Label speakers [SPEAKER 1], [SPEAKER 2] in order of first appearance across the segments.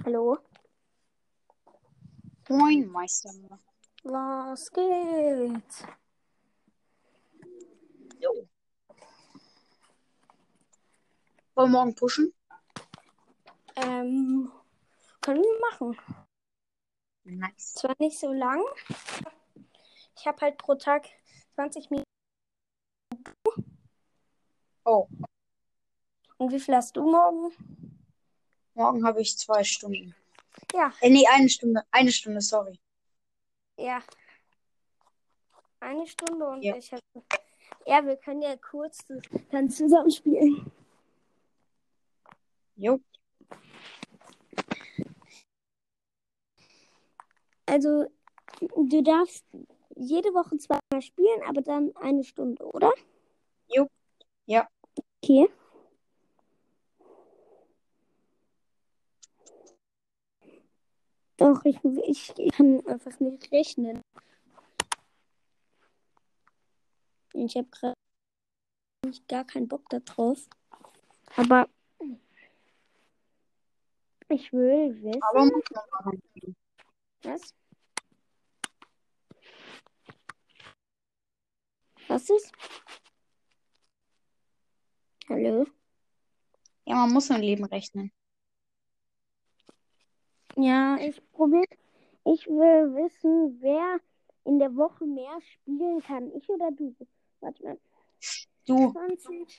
[SPEAKER 1] Hallo?
[SPEAKER 2] Moin, Meister.
[SPEAKER 1] Was geht?
[SPEAKER 2] Jo. Wollen wir morgen pushen?
[SPEAKER 1] Ähm, können wir machen.
[SPEAKER 2] Nice.
[SPEAKER 1] Zwar nicht so lang. Ich habe halt pro Tag 20 Minuten.
[SPEAKER 2] Oh,
[SPEAKER 1] Und wie viel hast du morgen?
[SPEAKER 2] Morgen habe ich zwei Stunden.
[SPEAKER 1] Ja,
[SPEAKER 2] Äh, nee, eine Stunde. Eine Stunde, sorry.
[SPEAKER 1] ja. Eine Stunde und
[SPEAKER 2] Ja.
[SPEAKER 1] ich habe. Ja, wir können ja kurz dann zusammen spielen.
[SPEAKER 2] Jo.
[SPEAKER 1] Also, du darfst jede Woche zweimal spielen, aber dann eine Stunde, oder?
[SPEAKER 2] Jo. Ja.
[SPEAKER 1] Okay. Doch, ich, ich, kann einfach nicht rechnen. Ich habe gerade gar keinen Bock darauf. Aber ich will wissen.
[SPEAKER 2] Aber muss man.
[SPEAKER 1] Was? Was ist? Hallo?
[SPEAKER 2] Ja, man muss im Leben rechnen.
[SPEAKER 1] Ja, ich probiere. Ich will wissen, wer in der Woche mehr spielen kann. Ich oder du? Warte mal.
[SPEAKER 2] Du.
[SPEAKER 1] 20.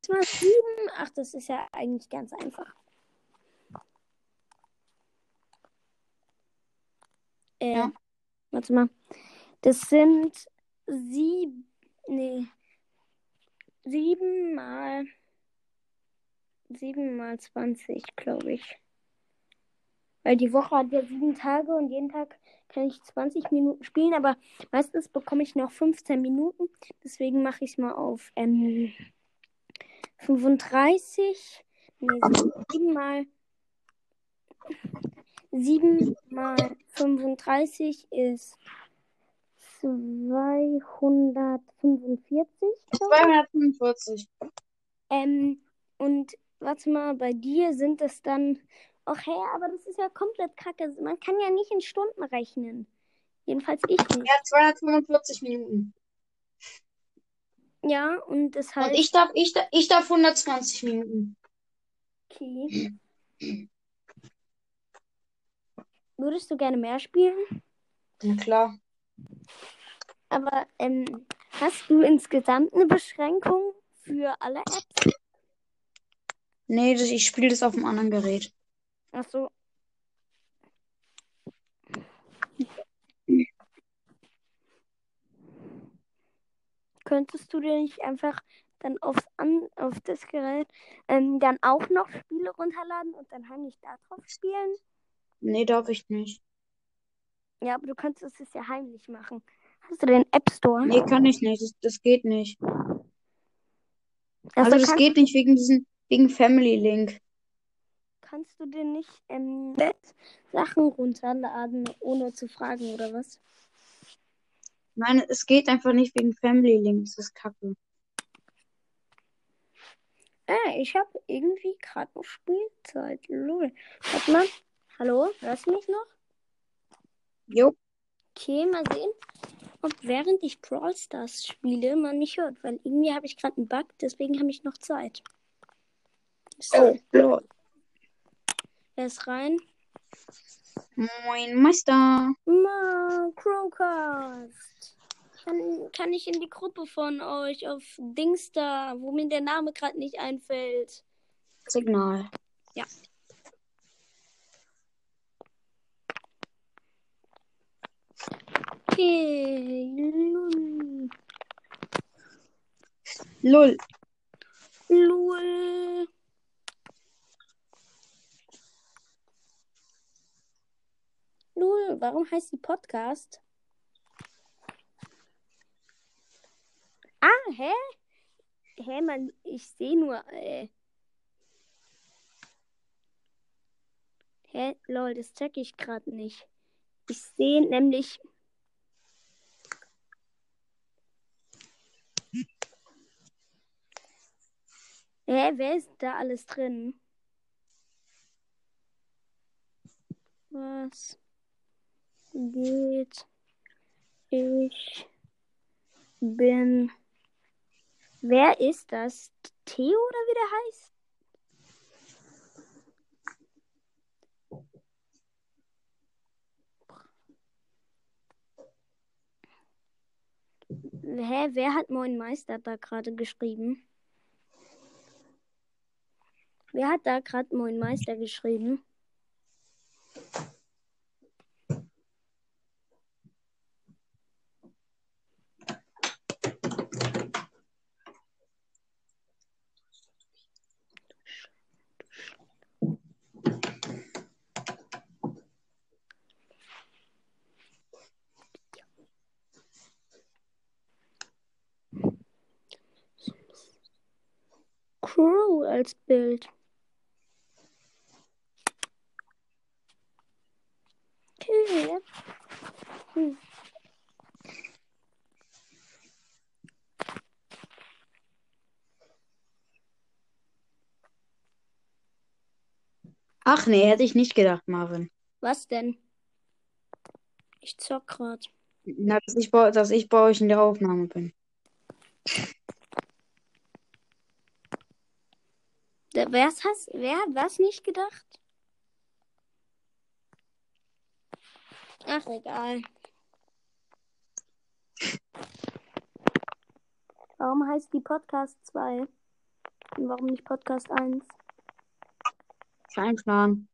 [SPEAKER 1] Das war 7. Ach, das ist ja eigentlich ganz einfach. Äh,
[SPEAKER 2] Ja.
[SPEAKER 1] Warte mal. Das sind sieben. Nee. Sieben mal. Sieben mal 20, glaube ich. Weil die Woche hat ja sieben Tage und jeden Tag kann ich 20 Minuten spielen, aber meistens bekomme ich noch 15 Minuten. Deswegen mache ich es mal auf ähm, 35. Nee, 7 mal 7 mal 35 ist 245. glaub ich.
[SPEAKER 2] 245.
[SPEAKER 1] Ähm, und warte mal, bei dir sind es dann. Ach hey, aber das ist ja komplett kacke. Man kann ja nicht in Stunden rechnen. Jedenfalls ich nicht.
[SPEAKER 2] Ja, 245 Minuten.
[SPEAKER 1] Ja, und das
[SPEAKER 2] Und
[SPEAKER 1] heißt.
[SPEAKER 2] ich darf, ich, darf- ich darf 120 Minuten.
[SPEAKER 1] Okay. Würdest du gerne mehr spielen?
[SPEAKER 2] Na klar.
[SPEAKER 1] Aber ähm, hast du insgesamt eine Beschränkung für alle Apps?
[SPEAKER 2] Nee, das, ich spiele das auf einem anderen Gerät.
[SPEAKER 1] Ach so. Könntest du dir nicht einfach dann aufs An auf das Gerät ähm, dann auch noch Spiele runterladen und dann heimlich da drauf spielen?
[SPEAKER 2] Nee, darf ich nicht.
[SPEAKER 1] Ja, aber du könntest es ja heimlich machen. Hast du den App Store?
[SPEAKER 2] Nee, kann ich nicht. Das, das geht nicht.
[SPEAKER 1] Also
[SPEAKER 2] Also, das geht nicht wegen diesen, wegen Family Link.
[SPEAKER 1] Kannst du dir nicht ähm, Sachen runterladen, ohne zu fragen oder was?
[SPEAKER 2] Nein, es geht einfach nicht wegen Family Link. Das ist kacke.
[SPEAKER 1] Äh, ich habe irgendwie gerade noch Spielzeit. Lol. Warte mal. Hallo? Hörst du mich noch?
[SPEAKER 2] Jo.
[SPEAKER 1] Okay, mal sehen, ob während ich Brawl Stars spiele, man mich hört. Weil irgendwie habe ich gerade einen Bug, deswegen habe ich noch Zeit. So,
[SPEAKER 2] Oh, lol.
[SPEAKER 1] Wer ist rein?
[SPEAKER 2] Moin, Meister.
[SPEAKER 1] Ma, Crowcast. Kann, kann ich in die Gruppe von euch auf Dings da, wo mir der Name gerade nicht einfällt?
[SPEAKER 2] Signal.
[SPEAKER 1] Ja. Okay. Lul.
[SPEAKER 2] Lull.
[SPEAKER 1] Lul. Lul, warum heißt die Podcast? Ah, hä? Hä, man, ich sehe nur, äh. Hä, lol, das check ich gerade nicht. Ich sehe nämlich. Hä, wer ist da alles drin? Was geht? Ich bin. Wer ist das? Theo oder wie der heißt? Hä, wer hat Moin Meister da gerade geschrieben? Wer hat da gerade Moin Meister geschrieben? Crow als Bild. Okay. Hm.
[SPEAKER 2] Ach nee, hätte ich nicht gedacht, Marvin.
[SPEAKER 1] Was denn? Ich zock grad.
[SPEAKER 2] Na, dass ich, bei, dass ich bei euch in der Aufnahme bin.
[SPEAKER 1] Wer hat was nicht gedacht? Ach, egal. Warum heißt die Podcast 2? Und warum nicht Podcast 1?
[SPEAKER 2] Kein Plan.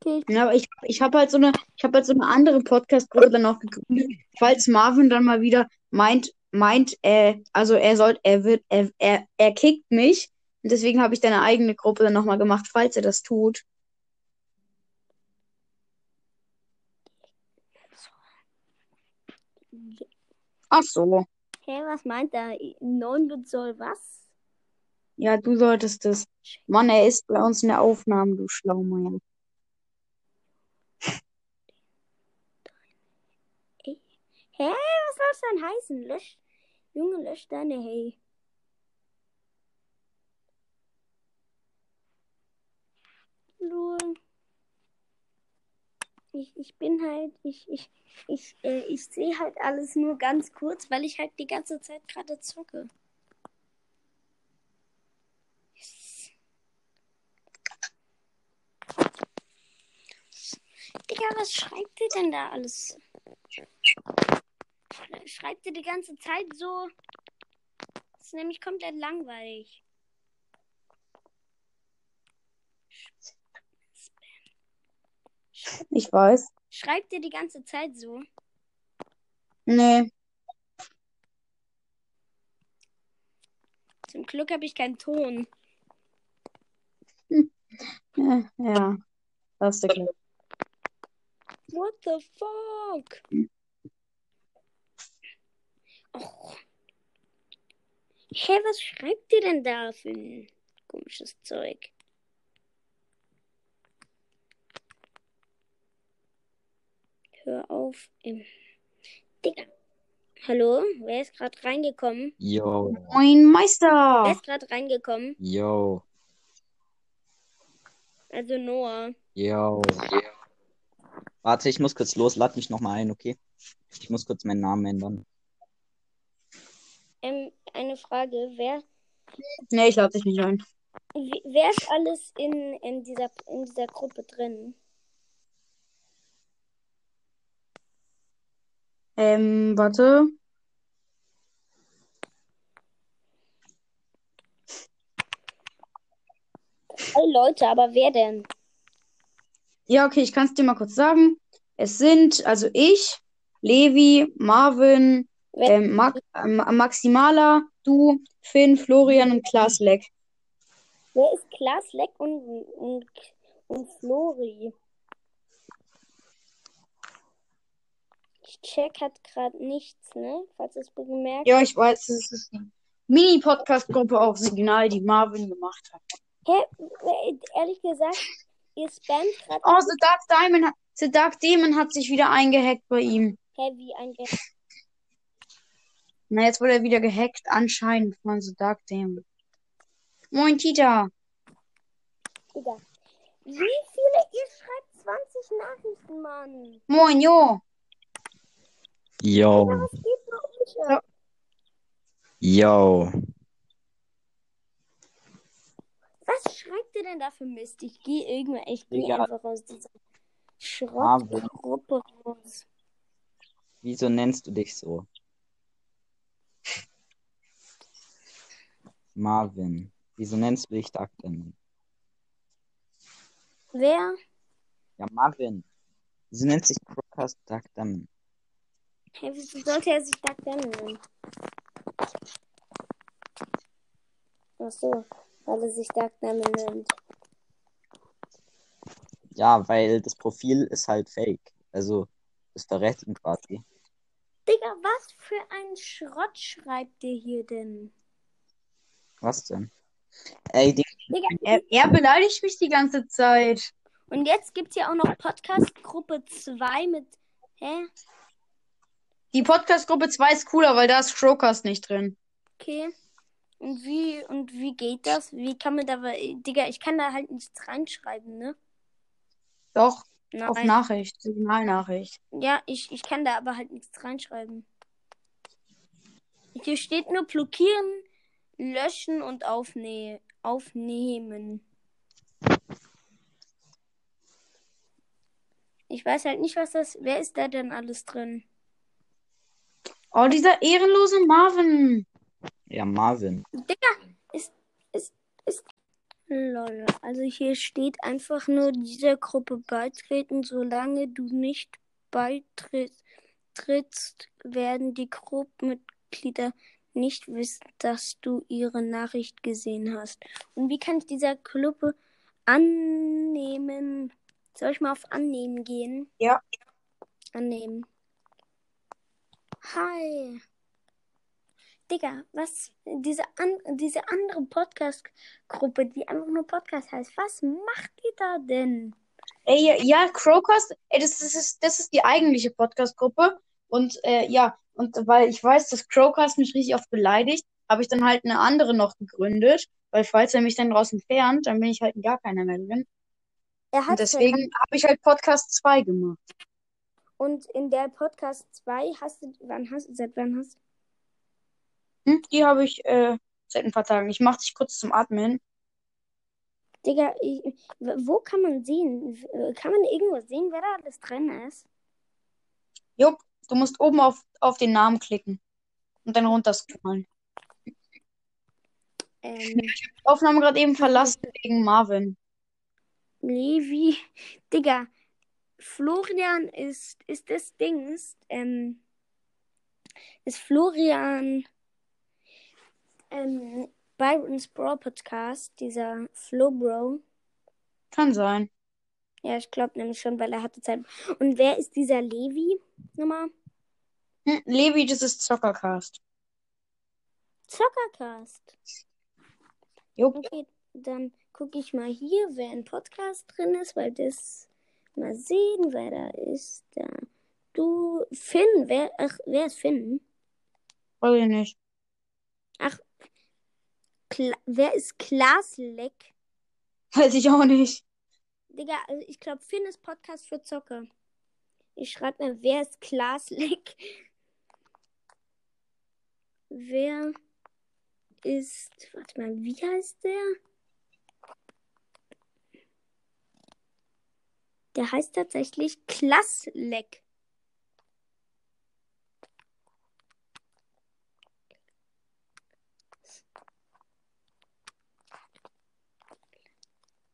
[SPEAKER 1] Okay,
[SPEAKER 2] Ja, aber ich, ich habe halt so eine, ich habe halt so eine andere Podcast-Gruppe dann auch gegründet, falls Marvin dann mal wieder meint, meint, äh, also er soll, er wird, er, er, er kickt mich. Und deswegen habe ich dann eine eigene Gruppe dann nochmal gemacht, falls er das tut. Ach so.
[SPEAKER 1] Hä, was meint er? 9 soll was?
[SPEAKER 2] Ja, du solltest es. Mann, er ist bei uns in der Aufnahme, du Schlaumeier.
[SPEAKER 1] Hä, was soll es denn heißen? Lösch, Junge, lösch deine Hey. Lul. Ich, ich bin halt, ich, ich, ich, äh, ich sehe halt alles nur ganz kurz, weil ich halt die ganze Zeit gerade zocke. Digga, was schreibt ihr denn da alles? Schreibt ihr die ganze Zeit so? Das ist nämlich komplett langweilig.
[SPEAKER 2] Ich weiß.
[SPEAKER 1] Schreibt ihr die ganze Zeit so?
[SPEAKER 2] Nee.
[SPEAKER 1] Zum Glück habe ich keinen Ton.
[SPEAKER 2] Ja, ja. Hast du Glück.
[SPEAKER 1] What the fuck? Hä, was schreibt ihr denn da für ein komisches Zeug? Hör auf. Im Digga. Hallo? Wer ist gerade reingekommen?
[SPEAKER 3] Yo,
[SPEAKER 2] Moin,
[SPEAKER 1] Wer
[SPEAKER 2] Meister!
[SPEAKER 1] ist gerade reingekommen?
[SPEAKER 3] yo,
[SPEAKER 1] Also Noah.
[SPEAKER 3] yo. Warte, ich muss kurz los, lad mich nochmal ein, okay? Ich muss kurz meinen Namen ändern.
[SPEAKER 1] Eine Frage. Wer,
[SPEAKER 2] Nee, ich lade dich nicht ein.
[SPEAKER 1] wer ist alles in, in, dieser, in dieser Gruppe drin?
[SPEAKER 2] Ähm, warte.
[SPEAKER 1] Drei Leute, aber wer denn?
[SPEAKER 2] Ja, okay, ich kann es dir mal kurz sagen. Es sind also ich, Levi, Marvin, ähm, Ma äh, Maximala, du, Finn, Florian und Klaas Leck.
[SPEAKER 1] wer ist Klaas Leck und, und, und Flori? Ich check hat gerade nichts, ne? Falls es bemerkt.
[SPEAKER 2] Ja, ich weiß, es ist eine Mini-Podcast-Gruppe auf Signal, die Marvin gemacht hat.
[SPEAKER 1] Hä? Ehrlich gesagt, ihr spammt gerade.
[SPEAKER 2] Oh, The Dark Diamond hat, The Dark Demon hat sich wieder eingehackt bei ihm.
[SPEAKER 1] Hä, wie ein Ge
[SPEAKER 2] Na, jetzt wurde er wieder gehackt, anscheinend von The Dark Demon. Moin, Tita.
[SPEAKER 1] Digga. Wie viele? Ihr schreibt 20 Nachrichten, Mann.
[SPEAKER 2] Moin, jo.
[SPEAKER 1] Bei euch ab?
[SPEAKER 3] yo.
[SPEAKER 1] Was schreibt ihr denn da für Mist? Ich gehe irgendwann, ich gehe einfach aus dieser. Schrottgruppe raus.
[SPEAKER 3] Wieso nennst du dich so? Marvin. Wieso nennst du dich Duck denn?
[SPEAKER 1] Wer?
[SPEAKER 3] Ja, Marvin. Wieso nennt sich Crocus Duck Damon?
[SPEAKER 1] Hey, wieso sollte er sich Duck Damon nennen? Ach so, weil er sich Duck Damon nennt.
[SPEAKER 3] Ja, weil das Profil ist halt fake. Also, das verrät ihn quasi.
[SPEAKER 1] Digga, was für ein Schrott schreibt ihr hier denn?
[SPEAKER 3] Was denn? Ey, Digga,
[SPEAKER 2] Er, er beleidigt mich die ganze Zeit.
[SPEAKER 1] und jetzt gibt's hier auch noch Podcast-Gruppe 2 mit. Hä?
[SPEAKER 2] Die Podcast-Gruppe 2 ist cooler, weil da ist Crowcast nicht drin.
[SPEAKER 1] Okay. Und wie, und wie geht das? Wie kann man da. Digga, ich kann da halt nichts reinschreiben, ne?
[SPEAKER 2] Doch,
[SPEAKER 1] Nein.
[SPEAKER 2] auf Nachricht, Signalnachricht.
[SPEAKER 1] Ja, ich, ich kann da aber halt nichts reinschreiben. Hier steht nur blockieren, löschen und aufne aufnehmen. Ich weiß halt nicht, was das. Wer ist da denn alles drin?
[SPEAKER 2] Oh, dieser ehrenlose Marvin.
[SPEAKER 3] ja, Marvin.
[SPEAKER 1] Ist, ist, ist. Lol. Also hier steht einfach nur dieser Gruppe beitreten. Solange du nicht beitrittst, trittst, werden die Gruppenmitglieder nicht wissen, dass du ihre Nachricht gesehen hast. Und wie kann ich dieser Gruppe annehmen? Soll ich mal auf Annehmen gehen?
[SPEAKER 2] Ja.
[SPEAKER 1] Annehmen. Hi. Digga, was? Diese, an, diese andere Podcast-Gruppe, die einfach nur Podcast heißt, was macht die da denn?
[SPEAKER 2] Ey, ja, ja, Crowcast, ey, das, das, ist, das ist die eigentliche Podcast-Gruppe. Und äh, ja, und weil ich weiß, dass Crowcast mich richtig oft beleidigt, habe ich dann halt eine andere noch gegründet. Weil falls er mich dann draußen entfernt, dann bin ich halt gar keiner mehr drin.
[SPEAKER 1] Er hat
[SPEAKER 2] Und deswegen habe ich halt Podcast 2 gemacht.
[SPEAKER 1] Und in der Podcast 2 hast du, wann hast du, seit wann hast
[SPEAKER 2] Hm, die habe ich äh, seit ein paar Tagen. Ich mache dich kurz zum Atmen.
[SPEAKER 1] Digga, ich, wo kann man sehen? Kann man irgendwo sehen, wer da alles drin ist?
[SPEAKER 2] Jupp, du musst oben auf, auf den Namen klicken und dann runterscrollen.
[SPEAKER 1] Ähm,
[SPEAKER 2] Aufnahme gerade eben verlassen wegen Marvin.
[SPEAKER 1] Levi, Digga, Florian ist, ist das Dings, ähm, ist Florian, ähm, Byron's Brawl Podcast, dieser Flo Bro.
[SPEAKER 2] Kann sein.
[SPEAKER 1] Ja, ich glaube nämlich schon, weil er hatte Zeit. Und wer ist dieser Levi nochmal?
[SPEAKER 2] Hm, Levi, das ist Zockercast.
[SPEAKER 1] Zockercast.
[SPEAKER 2] Jupp.
[SPEAKER 1] Okay, dann gucke ich mal hier, wer im Podcast drin ist, weil das mal sehen, wer da ist. Da. Du, Finn, wer, ach, wer ist Finn?
[SPEAKER 2] Weiß ich nicht.
[SPEAKER 1] Kla wer ist Klasleck?
[SPEAKER 2] Weiß ich auch nicht.
[SPEAKER 1] Digga, also ich glaube, Finn ist Podcast für Zocker. Ich schreibe mir, wer ist Klasleck? Wer ist, warte mal, wie heißt der? Der heißt tatsächlich Klassleck.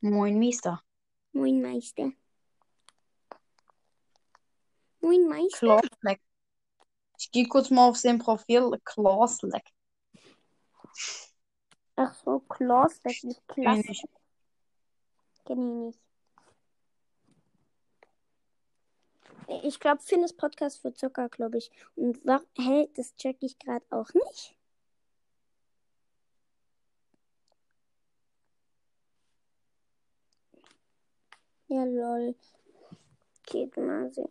[SPEAKER 2] Moin, Miester.
[SPEAKER 1] Moin Meister. Moin Meister.
[SPEAKER 2] Klausleck. Ich gehe kurz mal auf sein Profil. Klausleck.
[SPEAKER 1] Ach so, Klassleck, nicht
[SPEAKER 2] Kenn
[SPEAKER 1] Klasse.
[SPEAKER 2] ich.
[SPEAKER 1] Nicht. Ich glaube, Finn ist Podcast für Zucker, glaube ich. Und hä, das check ich gerade auch nicht. Ja, lol. Geht mal sehen.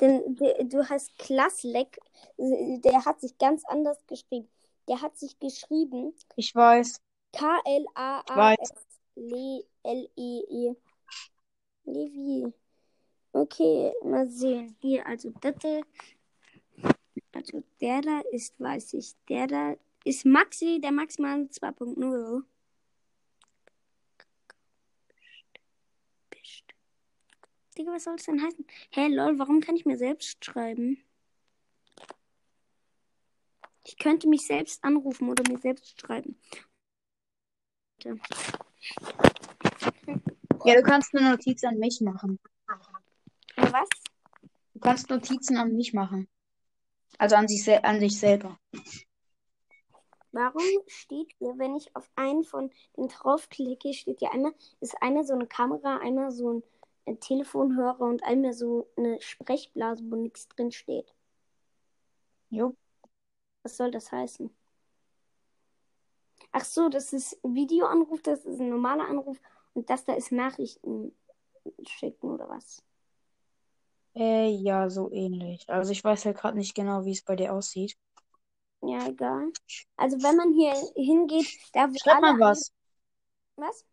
[SPEAKER 1] Denn du hast Klassleck, der hat sich ganz anders geschrieben. Der hat sich geschrieben
[SPEAKER 2] Ich weiß.
[SPEAKER 1] K-L-A-A-S-L-E-E. Levi. Okay, mal sehen. Hier, also das. Also der da ist, weiß ich. Der da ist Maxi, der Maximal 2.0. Digga, was soll das denn heißen? Hä, hey, lol, warum kann ich mir selbst schreiben? Ich könnte mich selbst anrufen oder mir selbst schreiben.
[SPEAKER 2] Ja, du kannst eine Notiz an mich machen.
[SPEAKER 1] Was?
[SPEAKER 2] Du kannst Notizen an mich machen. Also an sich, an sich selber.
[SPEAKER 1] Warum steht hier, wenn ich auf einen von den draufklicke, steht hier einmal, ist einmal so eine Kamera, einmal so ein Telefonhörer und einmal so eine Sprechblase, wo nichts drin steht.
[SPEAKER 2] Jo.
[SPEAKER 1] Was soll das heißen? Ach so, das ist Videoanruf, das ist ein normaler Anruf und das da ist Nachrichten schicken oder was?
[SPEAKER 2] Äh, ja, so ähnlich. Also ich weiß ja gerade nicht genau, wie es bei dir aussieht.
[SPEAKER 1] Ja, egal. Also wenn man hier hingeht, da
[SPEAKER 2] Schreib mal was.
[SPEAKER 1] Was?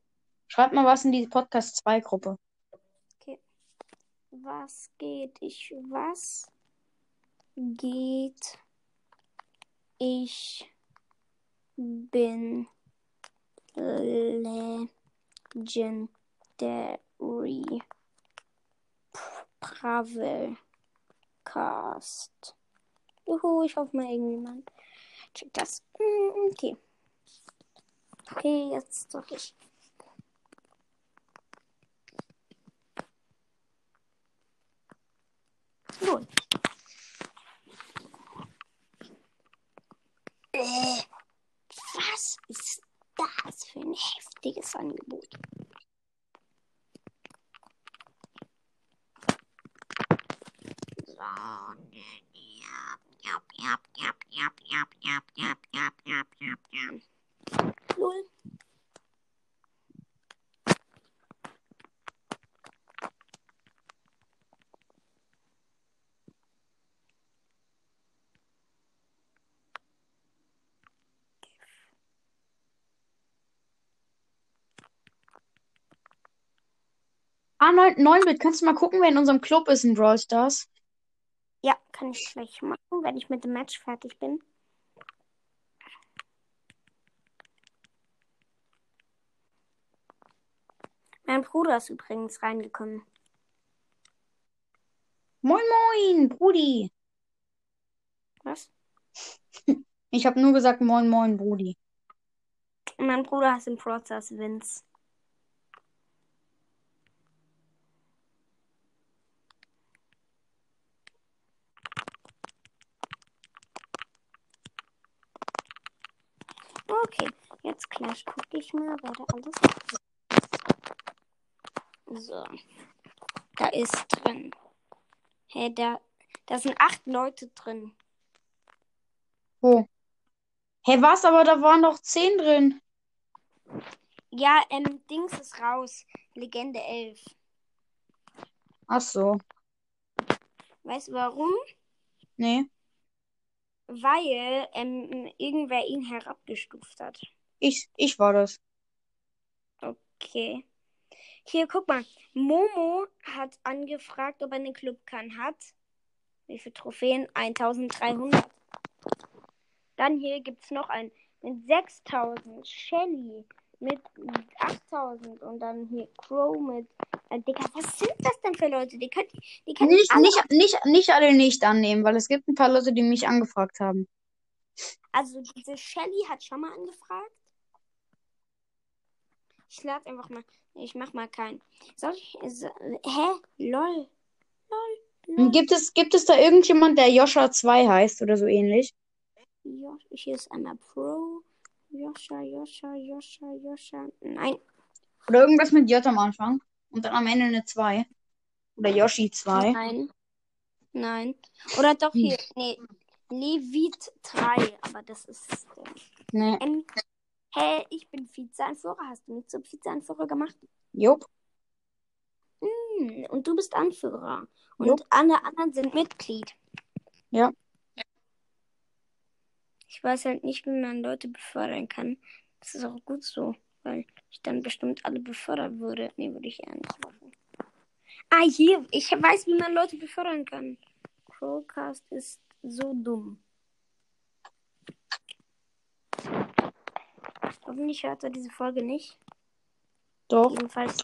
[SPEAKER 2] Schreib mal was in die Podcast 2 Gruppe.
[SPEAKER 1] Was geht? Ich. Was geht? Ich bin Legendary Cast. Juhu, ich hoffe mal irgendjemand checkt das. Hm, okay. Okay, jetzt drücke ich. Äh, was ist das für ein heftiges Angebot? Null.
[SPEAKER 2] Ah, 9, 9-Bit, kannst du mal gucken, wer in unserem Club ist in Brawl Stars?
[SPEAKER 1] Ja, kann ich gleich machen, wenn ich mit dem Match fertig bin. Mein Bruder ist übrigens reingekommen.
[SPEAKER 2] Moin, moin, Brudi.
[SPEAKER 1] Was?
[SPEAKER 2] Ich habe nur gesagt, moin, moin, Brudi.
[SPEAKER 1] Mein Bruder heißt im Prozess Vince. Okay, jetzt gleich gucke ich mal, wer da alles ist. So. Da ist drin. Hey, da, da sind acht Leute drin.
[SPEAKER 2] Oh. Hey, was? Aber da waren doch zehn drin.
[SPEAKER 1] Ja, ähm, Dings ist raus. Legende 11.
[SPEAKER 2] Ach so.
[SPEAKER 1] Weißt du warum?
[SPEAKER 2] Nee
[SPEAKER 1] weil ähm, irgendwer ihn herabgestuft hat.
[SPEAKER 2] Ich, ich war das.
[SPEAKER 1] Okay. Hier, guck mal. Momo hat angefragt, ob er einen Club kann. Hat. Wie viele Trophäen? 1300. Dann hier gibt es noch einen mit 6000. Shelly mit 8000. Und dann hier Crow mit. Äh, Digga, was sind das denn für Leute? Die können, die können
[SPEAKER 2] nicht, nicht, nicht, nicht alle nicht annehmen, weil es gibt ein paar Leute, die mich angefragt haben.
[SPEAKER 1] Also diese Shelly hat schon mal angefragt. Ich lade einfach mal. Ich mach mal keinen. Soll ich. So, hä? Lol. Lol.
[SPEAKER 2] Lol. Gibt es, gibt es da irgendjemand, der Joscha 2 heißt oder so ähnlich?
[SPEAKER 1] Ja, hier ist einmal Pro. Joscha, Joscha, Joscha, Joscha. Nein.
[SPEAKER 2] Oder irgendwas mit J am Anfang. Und dann am Ende eine 2. Oder Yoshi 2.
[SPEAKER 1] Nein. Nein. Oder doch hier. Nee. Levit 3. Aber das ist. Äh,
[SPEAKER 2] nee.
[SPEAKER 1] Ähm, hey, ich bin Vizeanführer. Hast du mich zum Vizeanführer gemacht?
[SPEAKER 2] Jupp.
[SPEAKER 1] Hm, und du bist Anführer. Und Jupp. alle anderen sind Mitglied.
[SPEAKER 2] Ja.
[SPEAKER 1] Ich weiß halt nicht, wie man Leute befördern kann. Das ist auch gut so, weil ich dann bestimmt alle befördern würde. Nee, würde ich eher nicht machen. Ah, hier, ich weiß, wie man Leute befördern kann. Crowcast ist so dumm. Hoffentlich hört er diese Folge nicht.
[SPEAKER 2] Doch,
[SPEAKER 1] Jedenfalls,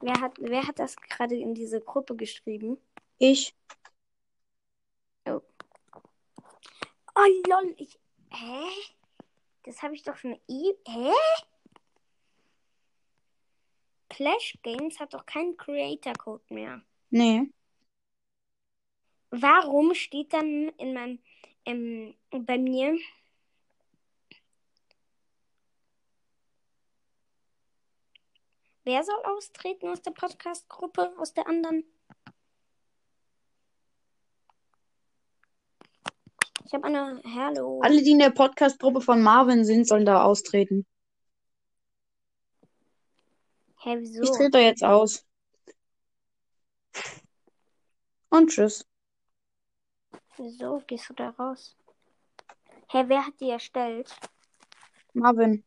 [SPEAKER 1] wer hat, wer hat das gerade in diese Gruppe geschrieben?
[SPEAKER 2] ich.
[SPEAKER 1] Oh lol, ich. Hä? Das habe ich doch schon eh. Hä? Clash Games hat doch keinen Creator Code mehr.
[SPEAKER 2] Nee.
[SPEAKER 1] Warum steht dann in meinem ähm, bei mir Wer soll austreten aus der Podcast-Gruppe, aus der anderen? Ich habe eine Hallo.
[SPEAKER 2] Alle, die in der Podcast-Gruppe von Marvin sind, sollen da austreten.
[SPEAKER 1] Hä, wieso?
[SPEAKER 2] Ich trete da jetzt aus. Und tschüss.
[SPEAKER 1] Wieso gehst du da raus? Hä, wer hat die erstellt?
[SPEAKER 2] Marvin.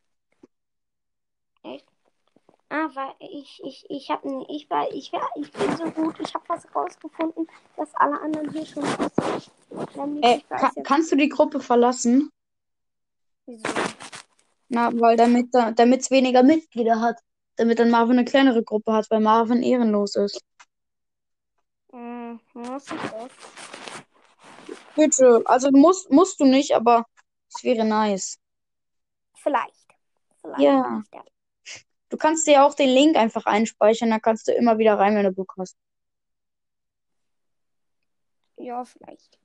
[SPEAKER 1] Ah, weil ich, ich, ich hab, ich war, ich war, ich bin so gut, ich habe was rausgefunden, dass alle anderen hier schon wissen. Nämlich,
[SPEAKER 2] Äh,
[SPEAKER 1] ich weiß
[SPEAKER 2] ka
[SPEAKER 1] jetzt,
[SPEAKER 2] kannst du die Gruppe verlassen?
[SPEAKER 1] wieso.
[SPEAKER 2] Na, weil damit da, damit's weniger Mitglieder hat. Damit dann Marvin eine kleinere Gruppe hat, weil Marvin ehrenlos ist.
[SPEAKER 1] Hm, muss ich das?
[SPEAKER 2] Bitte. Also musst, musst du nicht, aber es wäre nice.
[SPEAKER 1] Vielleicht. Vielleicht.
[SPEAKER 2] Ja.
[SPEAKER 1] nicht, ja.
[SPEAKER 2] Du kannst dir auch den Link einfach einspeichern, dann kannst du immer wieder rein, wenn du Bock hast.
[SPEAKER 1] Ja, vielleicht.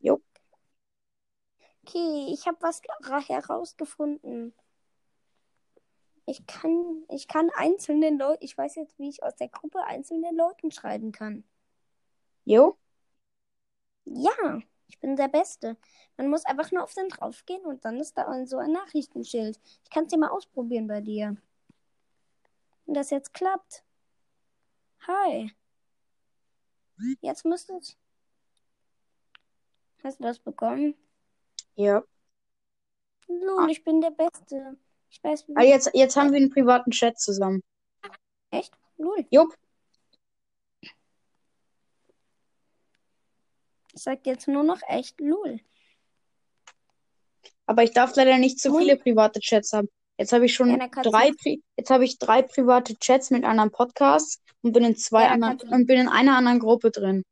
[SPEAKER 2] Jo.
[SPEAKER 1] Okay, ich habe was ra- herausgefunden. Ich kann, ich kann einzelnen Leuten, ich weiß jetzt, wie ich aus der Gruppe einzelnen Leuten schreiben kann.
[SPEAKER 2] Jo?
[SPEAKER 1] Ja, ich bin der Beste. Man muss einfach nur auf den draufgehen und dann ist da so ein Nachrichtenschild. Ich kann es dir mal ausprobieren bei dir. Wenn das jetzt klappt. Hi. Jetzt müsste es. Hast du das bekommen?
[SPEAKER 2] Ja.
[SPEAKER 1] Lul, ich bin der Beste. Ich weiß, wie.
[SPEAKER 2] Ah, jetzt, jetzt haben wir einen privaten Chat zusammen.
[SPEAKER 1] Echt? Lul.
[SPEAKER 2] Jupp.
[SPEAKER 1] Ich sag jetzt nur noch echt Lul.
[SPEAKER 2] Aber ich darf leider nicht zu
[SPEAKER 1] Ui.
[SPEAKER 2] viele private Chats haben. Jetzt habe ich schon
[SPEAKER 1] Ja,
[SPEAKER 2] drei, Pri jetzt habe ich drei private Chats mit anderen Podcasts und bin in zwei
[SPEAKER 1] Ja,
[SPEAKER 2] anderen und bin in einer anderen Gruppe drin.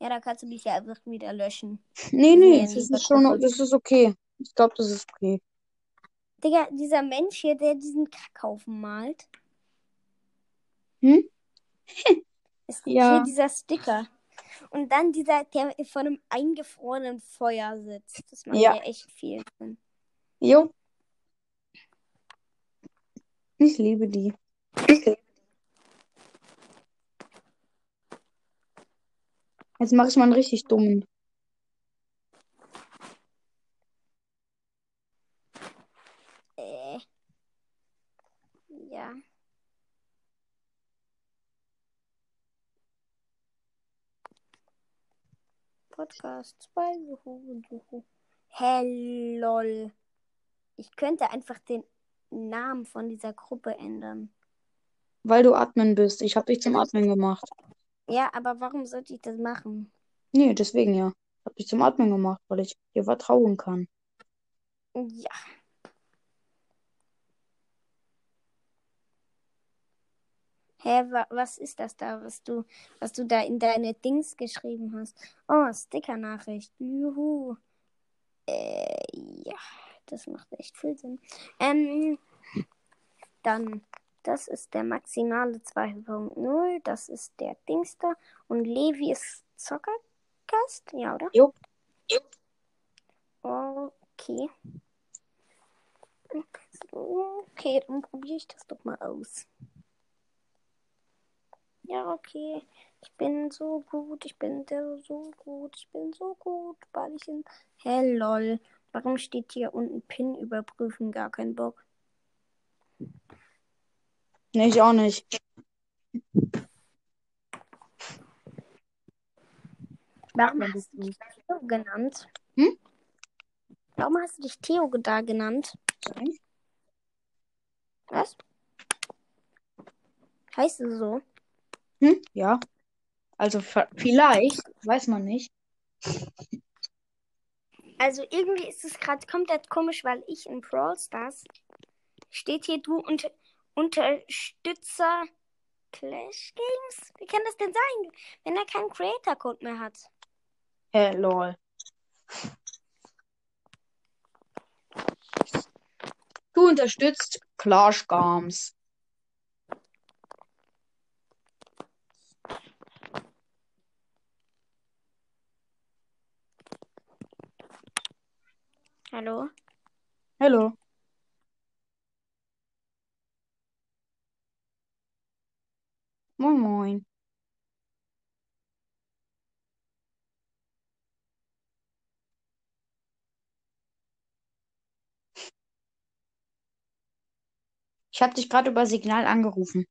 [SPEAKER 1] Ja, da kannst du mich ja einfach wieder löschen.
[SPEAKER 2] Nee, nee, das ist schon, das ist okay. Ich glaube, das ist okay.
[SPEAKER 1] Digga, dieser Mensch hier, der diesen Kackhaufen malt.
[SPEAKER 2] Hm?
[SPEAKER 1] Ist
[SPEAKER 2] Ja.
[SPEAKER 1] hier dieser Sticker. Und dann dieser, der vor einem eingefrorenen Feuer sitzt. Das macht
[SPEAKER 2] Ja.
[SPEAKER 1] ja echt viel Sinn.
[SPEAKER 2] Jo. Ich liebe die. Jetzt mache ich mal einen richtig dummen.
[SPEAKER 1] Äh. Ja. Podcast 2. Juhu, juhu. Hä, lol. Ich könnte einfach den Namen von dieser Gruppe ändern.
[SPEAKER 2] Weil du Admin bist. Ich habe dich zum Admin gemacht.
[SPEAKER 1] Ja, aber warum sollte ich das machen?
[SPEAKER 2] Nee, deswegen ja. Ich habe dich zum Admin gemacht, weil ich dir vertrauen kann.
[SPEAKER 1] Ja. Hä, wa was ist das da, was du, was du da in deine Dings geschrieben hast? Oh, Sticker-Nachricht. Juhu. Äh, ja, das macht echt viel Sinn. Ähm, dann, das ist der maximale 2.0, das ist der Dings da. Und Levi ist Zockercast, ja, oder?
[SPEAKER 2] Jo.
[SPEAKER 1] Okay. Okay, dann probiere ich das doch mal aus. Ja, okay. Ich bin so gut, ich bin so gut, ich bin so gut, weil ich in. Hä, lol. Warum steht hier unten Pin überprüfen? Gar kein Bock.
[SPEAKER 2] Nee, ich auch nicht.
[SPEAKER 1] Warum hast du dich so genannt?
[SPEAKER 2] Hm?
[SPEAKER 1] Warum hast du dich Theo da genannt? Was? Heißt es so?
[SPEAKER 2] Hm? Ja. Also vielleicht, weiß man nicht.
[SPEAKER 1] Also irgendwie ist es gerade komplett komisch, weil ich in Brawl Stars steht hier du unter Unterstützer Clash Games. Wie kann das denn sein, wenn er keinen Creator Code mehr hat?
[SPEAKER 2] Hä, lol. Du unterstützt Clash Games.
[SPEAKER 1] Hallo?
[SPEAKER 2] Hallo. Moin, moin. Ich habe dich gerade über Signal angerufen.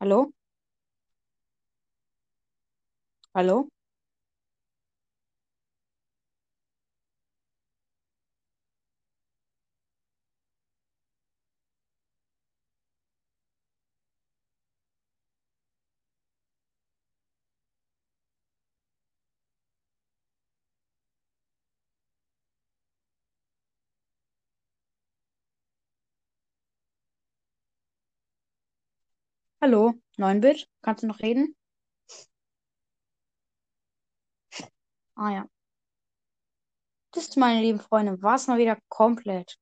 [SPEAKER 2] Hallo? Hallo? Hallo? 9-Bit? Kannst du noch reden? Ah ja. Das meine lieben Freunde, war es mal wieder komplett.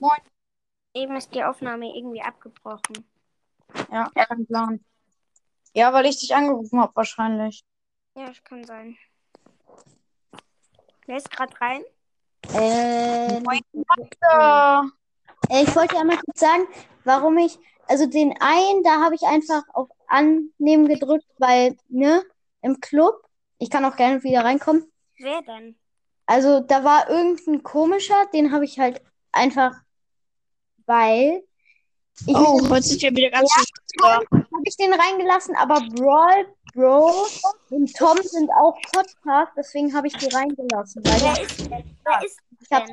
[SPEAKER 2] Moin.
[SPEAKER 1] Eben ist die Aufnahme irgendwie abgebrochen.
[SPEAKER 2] Ja, kein Plan. Ja, weil ich dich angerufen habe, wahrscheinlich.
[SPEAKER 1] Ja, das kann sein. Wer ist gerade rein?
[SPEAKER 4] Äh,
[SPEAKER 2] Ja.
[SPEAKER 4] äh, ich wollte einmal kurz sagen, warum ich, also den einen, da habe ich einfach auf Annehmen gedrückt, weil, ne, im Club, ich kann auch gerne wieder reinkommen.
[SPEAKER 1] Wer denn?
[SPEAKER 4] Also da war irgendein komischer, den habe ich halt einfach, weil ich
[SPEAKER 2] Oh, heute sind wir wieder ganz
[SPEAKER 4] habe ich den reingelassen, aber Brawl, Bro und Tom sind auch Podcast, deswegen habe ich die reingelassen, weil
[SPEAKER 1] Wer
[SPEAKER 4] ich,
[SPEAKER 1] ist denn? Wer ist
[SPEAKER 4] ich habe.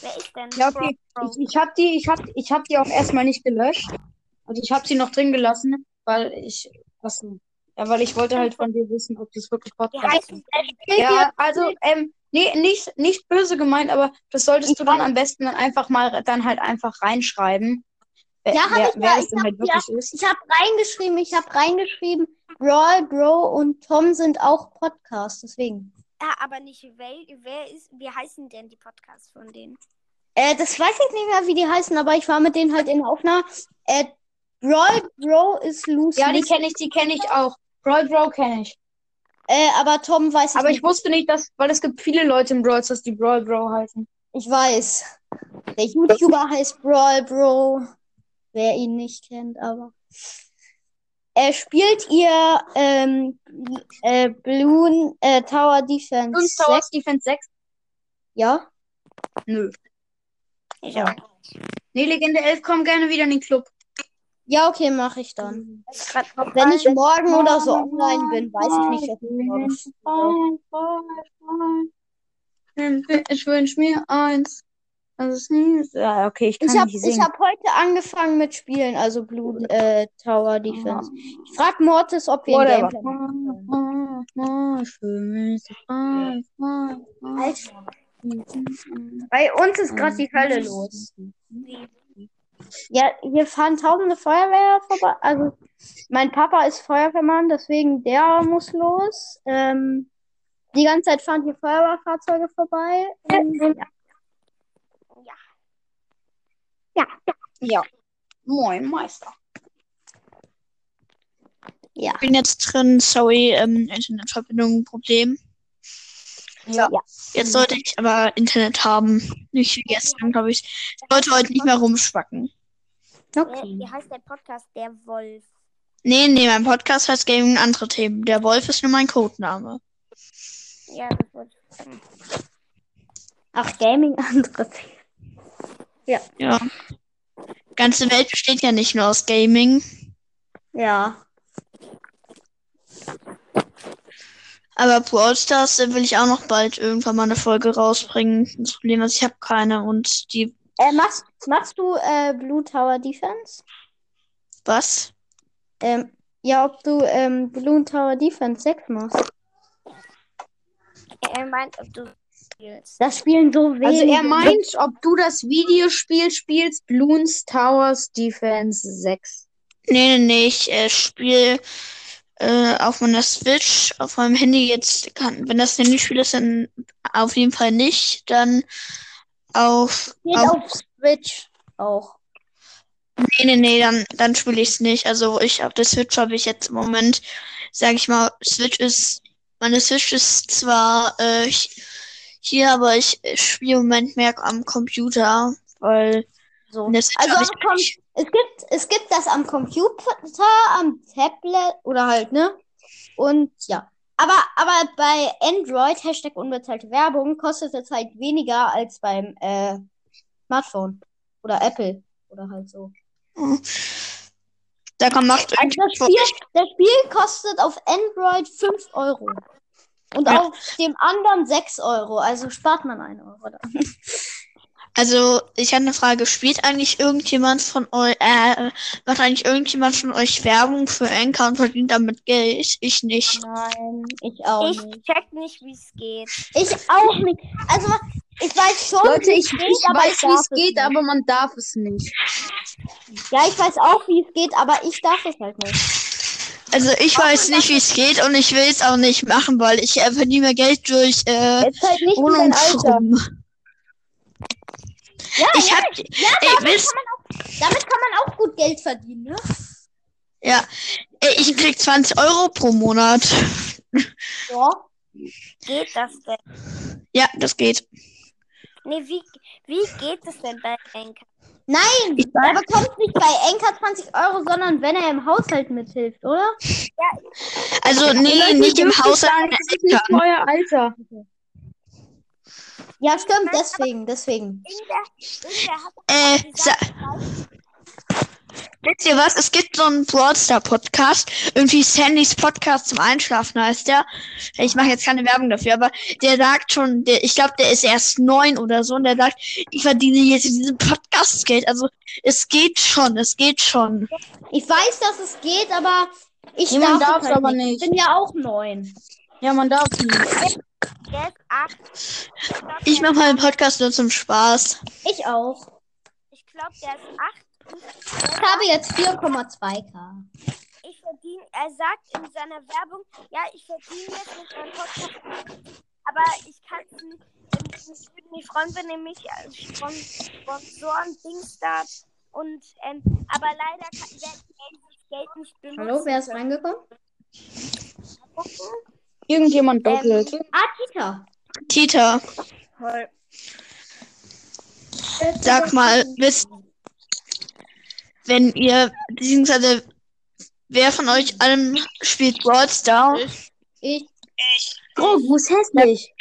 [SPEAKER 1] Wer ist denn?
[SPEAKER 2] Ja, okay.
[SPEAKER 1] Bro,
[SPEAKER 2] Ich, ich habe die, ich hab, ich hab die auch erstmal nicht gelöscht. Also ich habe sie noch drin gelassen, weil ich, was denn? Ja, weil ich wollte halt von dir wissen, ob das wirklich Podcast ist. Ja, also, ähm, nee, nicht, nicht böse gemeint, aber das solltest du dann am besten dann einfach mal, dann halt einfach reinschreiben. Wer,
[SPEAKER 4] Ja, hab
[SPEAKER 2] wer,
[SPEAKER 4] ich
[SPEAKER 2] wer
[SPEAKER 4] ja,
[SPEAKER 2] es
[SPEAKER 4] ich
[SPEAKER 2] denn
[SPEAKER 4] hab
[SPEAKER 2] halt
[SPEAKER 4] ja-. Ich habe reingeschrieben, ich habe reingeschrieben, Brawl, Bro und Tom sind auch Podcast, deswegen.
[SPEAKER 1] Ja, aber nicht wel, wer ist, wie heißen denn die Podcasts von denen?
[SPEAKER 4] Äh, das weiß ich nicht mehr, wie die heißen, aber ich war mit denen halt in Aufnahme. Äh, Brawl, Bro ist Lucy.
[SPEAKER 2] Ja, die kenne ich, die kenne ich auch. Brawl Bro kenne ich.
[SPEAKER 4] Äh, aber Tom weiß ich
[SPEAKER 2] Aber
[SPEAKER 4] nicht.
[SPEAKER 2] ich wusste nicht, dass, weil es gibt viele Leute im Brawl, Stars, die Brawl Bro heißen.
[SPEAKER 4] Ich weiß. Der YouTuber heißt Brawl Bro. Wer ihn nicht kennt, aber. Er spielt ihr ähm, äh, Balloon äh, Tower Defense.
[SPEAKER 2] Und
[SPEAKER 4] 6.
[SPEAKER 2] Towers Defense 6?
[SPEAKER 4] Ja.
[SPEAKER 2] Nö.
[SPEAKER 1] Ich
[SPEAKER 2] Ja.
[SPEAKER 1] auch.
[SPEAKER 2] Nee, Legende 11, komm gerne wieder in den Club.
[SPEAKER 4] Ja, okay, mache ich dann.
[SPEAKER 1] Grad
[SPEAKER 4] Wenn ich morgen oder so online bin, weiß ich nicht, ob ich morgen.
[SPEAKER 2] Ich wünsche mir eins. Das ist nie. Ja, okay, ich kann
[SPEAKER 4] Ich habe
[SPEAKER 2] nicht
[SPEAKER 4] ich
[SPEAKER 2] singen.
[SPEAKER 4] hab heute angefangen mit Spielen, also Blue äh, Tower Defense. Ich frag Mortis, ob wir ein
[SPEAKER 2] Whatever.
[SPEAKER 4] Gameplay.
[SPEAKER 2] Ich so
[SPEAKER 4] bei uns ist gerade die Hölle los. Ja, hier fahren tausende Feuerwehr vorbei. Also, mein Papa ist Feuerwehrmann, deswegen der muss los. Ähm, die ganze Zeit fahren hier Feuerwehrfahrzeuge vorbei. Und, ja.
[SPEAKER 2] Ja. Moin, Meister.
[SPEAKER 4] Ja.
[SPEAKER 5] Ich bin jetzt drin, sorry, ähm, Internetverbindung Problem.
[SPEAKER 2] Ja.
[SPEAKER 5] Jetzt sollte ich aber Internet haben. Nicht wie gestern, glaube ich. Ich sollte heute nicht mehr rumschwacken.
[SPEAKER 4] Okay.
[SPEAKER 1] Wie heißt der Podcast? Der Wolf.
[SPEAKER 5] Nee, nee, mein Podcast heißt Gaming andere Themen. Der Wolf ist nur mein Codename.
[SPEAKER 1] Ja, das wollte ich sagen.
[SPEAKER 4] Ach, Gaming, andere Themen.
[SPEAKER 5] Ja. Ganze Welt besteht ja nicht nur aus Gaming.
[SPEAKER 4] Ja.
[SPEAKER 5] Aber Brawl Stars äh, will ich auch noch bald irgendwann mal eine Folge rausbringen. Das Problem ist, ich habe keine und die.
[SPEAKER 4] Äh, machst, machst du äh, Blue Tower Defense?
[SPEAKER 5] Was?
[SPEAKER 4] Ähm, ja, ob du ähm, Blue Tower Defense 6 machst.
[SPEAKER 1] Er meint, ob du spielst.
[SPEAKER 4] Das spielen so wenige.
[SPEAKER 2] Also er meint, ob du das Videospiel spielst, Bloons Towers Defense 6.
[SPEAKER 5] Nee, nee, nee, ich äh, spiele äh, auf meiner Switch, auf meinem Handy jetzt kann, wenn das Handyspiel ist, dann auf jeden Fall nicht. Dann auf,
[SPEAKER 4] Geht
[SPEAKER 5] auf
[SPEAKER 4] auf Switch auch.
[SPEAKER 5] nee, nee, nee, dann, dann spiele ich es nicht. Also ich auf der Switch habe ich jetzt im Moment, sage ich mal, Switch ist, meine Switch ist zwar äh, hier, aber ich spiele im Moment mehr am Computer, weil
[SPEAKER 4] So. Also am
[SPEAKER 5] ich
[SPEAKER 4] Com es gibt, es gibt das am Computer, am Tablet oder halt, ne? Und ja. Aber, aber bei Android, Hashtag unbezahlte Werbung, kostet es halt weniger als beim äh, Smartphone. Oder Apple. Oder halt so.
[SPEAKER 5] da kann macht
[SPEAKER 4] Also das Spiel, das Spiel kostet auf Android 5 Euro. Und
[SPEAKER 5] Ja.
[SPEAKER 4] auf dem anderen 6 Euro. Also spart man 1 Euro dann.
[SPEAKER 5] Also, ich habe eine Frage. Spielt eigentlich irgendjemand von euch, äh, macht eigentlich irgendjemand von euch Werbung für Anchor und verdient damit Geld? Ich nicht.
[SPEAKER 4] Nein, ich auch
[SPEAKER 1] Ich
[SPEAKER 4] nicht.
[SPEAKER 1] check nicht, wie es geht.
[SPEAKER 4] Ich auch nicht. Also, ich weiß schon,
[SPEAKER 2] Leute,
[SPEAKER 4] wie
[SPEAKER 2] ich,
[SPEAKER 4] es
[SPEAKER 2] ich
[SPEAKER 4] geht, aber
[SPEAKER 2] weiß,
[SPEAKER 4] ich
[SPEAKER 2] wie es geht,
[SPEAKER 4] nicht.
[SPEAKER 2] aber man darf es nicht.
[SPEAKER 4] Ja, ich weiß auch, wie es geht, aber ich darf es halt nicht.
[SPEAKER 5] Also, ich weiß nicht, wie es geht und ich will es auch nicht machen, weil ich äh, verdiene mir Geld durch äh,
[SPEAKER 4] halt.
[SPEAKER 5] Wohnungsschrubben.
[SPEAKER 4] Ja,
[SPEAKER 5] Ich
[SPEAKER 4] ja,
[SPEAKER 5] hab,
[SPEAKER 4] ja,
[SPEAKER 5] ey,
[SPEAKER 4] damit,
[SPEAKER 5] wisst,
[SPEAKER 4] kann man auch, damit kann man auch gut Geld verdienen, ne?
[SPEAKER 5] ja, ey, ich krieg 20 Euro pro Monat.
[SPEAKER 4] Ja.
[SPEAKER 1] Geht das denn?
[SPEAKER 5] Ja, das geht.
[SPEAKER 1] Nee, wie, wie geht es denn bei Anchor?
[SPEAKER 4] Nein,
[SPEAKER 5] Ich
[SPEAKER 4] er bekommt nicht bei Enker 20 Euro, sondern wenn er im Haushalt mithilft, oder?
[SPEAKER 5] Also, nee,
[SPEAKER 2] Leute,
[SPEAKER 5] nicht im Haushalt.
[SPEAKER 2] das ist nicht euer Alter.
[SPEAKER 4] Ja, stimmt, deswegen, deswegen.
[SPEAKER 5] Äh, Wisst ihr was? Es gibt so einen Broadstar Podcast. Irgendwie Sandys Podcast zum Einschlafen heißt der. Ich mache jetzt keine Werbung dafür, aber der sagt schon, der, ich glaube, der ist erst neun oder so und der sagt, ich verdiene jetzt in diesem Podcast Geld. Also es geht schon, es geht schon.
[SPEAKER 4] Ich weiß, dass es geht, aber ich
[SPEAKER 2] man
[SPEAKER 4] darf
[SPEAKER 2] darf's
[SPEAKER 4] es halt
[SPEAKER 2] aber
[SPEAKER 4] nicht.
[SPEAKER 2] nicht.
[SPEAKER 4] Ich bin ja auch neun.
[SPEAKER 2] Ja, man darf nicht.
[SPEAKER 1] Der ist acht. Ich glaub,
[SPEAKER 5] Ich mache mal einen Podcast nur zum Spaß.
[SPEAKER 4] Ich auch.
[SPEAKER 1] Ich glaube, der ist acht.
[SPEAKER 4] Ich habe jetzt 4,2k.
[SPEAKER 1] Ich verdiene, er sagt in seiner Werbung, ja, ich verdiene jetzt mit meinem Podcast. Aber ich kann es nicht. Ich würde mich freuen, wenn ihr mich als Spon- Sponsoren Dingstart und ähm, aber leider kann, ich das Geld nicht benutzen.
[SPEAKER 4] Hallo, wer ist reingekommen?
[SPEAKER 2] Irgendjemand doppelt.
[SPEAKER 4] Ah, Tita.
[SPEAKER 5] Tita,
[SPEAKER 1] Toll.
[SPEAKER 5] sag mal, wisst, wenn ihr, beziehungsweise wer von euch allem spielt Broadstar?
[SPEAKER 4] Ich.
[SPEAKER 2] Grogu ist hässlich.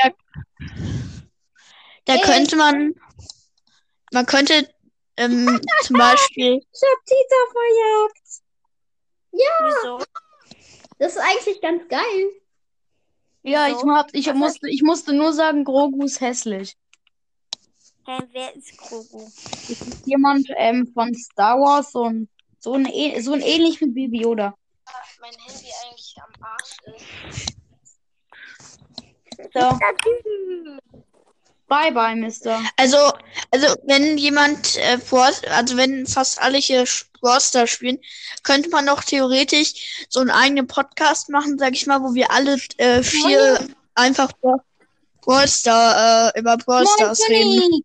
[SPEAKER 5] Da
[SPEAKER 4] Ey.
[SPEAKER 5] könnte man, man könnte ähm, zum Beispiel
[SPEAKER 2] Ich hab Tita verjagt.
[SPEAKER 1] Wieso?
[SPEAKER 4] Das ist eigentlich ganz geil.
[SPEAKER 2] Ja, ich,
[SPEAKER 1] Wieso?
[SPEAKER 2] hab, ich, musste, ich musste nur sagen, Grogu ist hässlich.
[SPEAKER 1] Hä, wer ist Grogu?
[SPEAKER 2] Das ist jemand ähm, von Star Wars, so ein, so ein, äh- so ein ähnlich wie Baby Yoda.
[SPEAKER 5] mein Handy eigentlich am Arsch ist.
[SPEAKER 2] So, bye bye, Mister.
[SPEAKER 5] Also, also wenn jemand äh, Brawl, also wenn fast alle hier Brawlstar spielen, könnte man doch theoretisch so einen eigenen Podcast machen, sag ich mal, wo wir alle äh, vier einfach Bra- Brawl Star, äh, über Brawl Stars reden.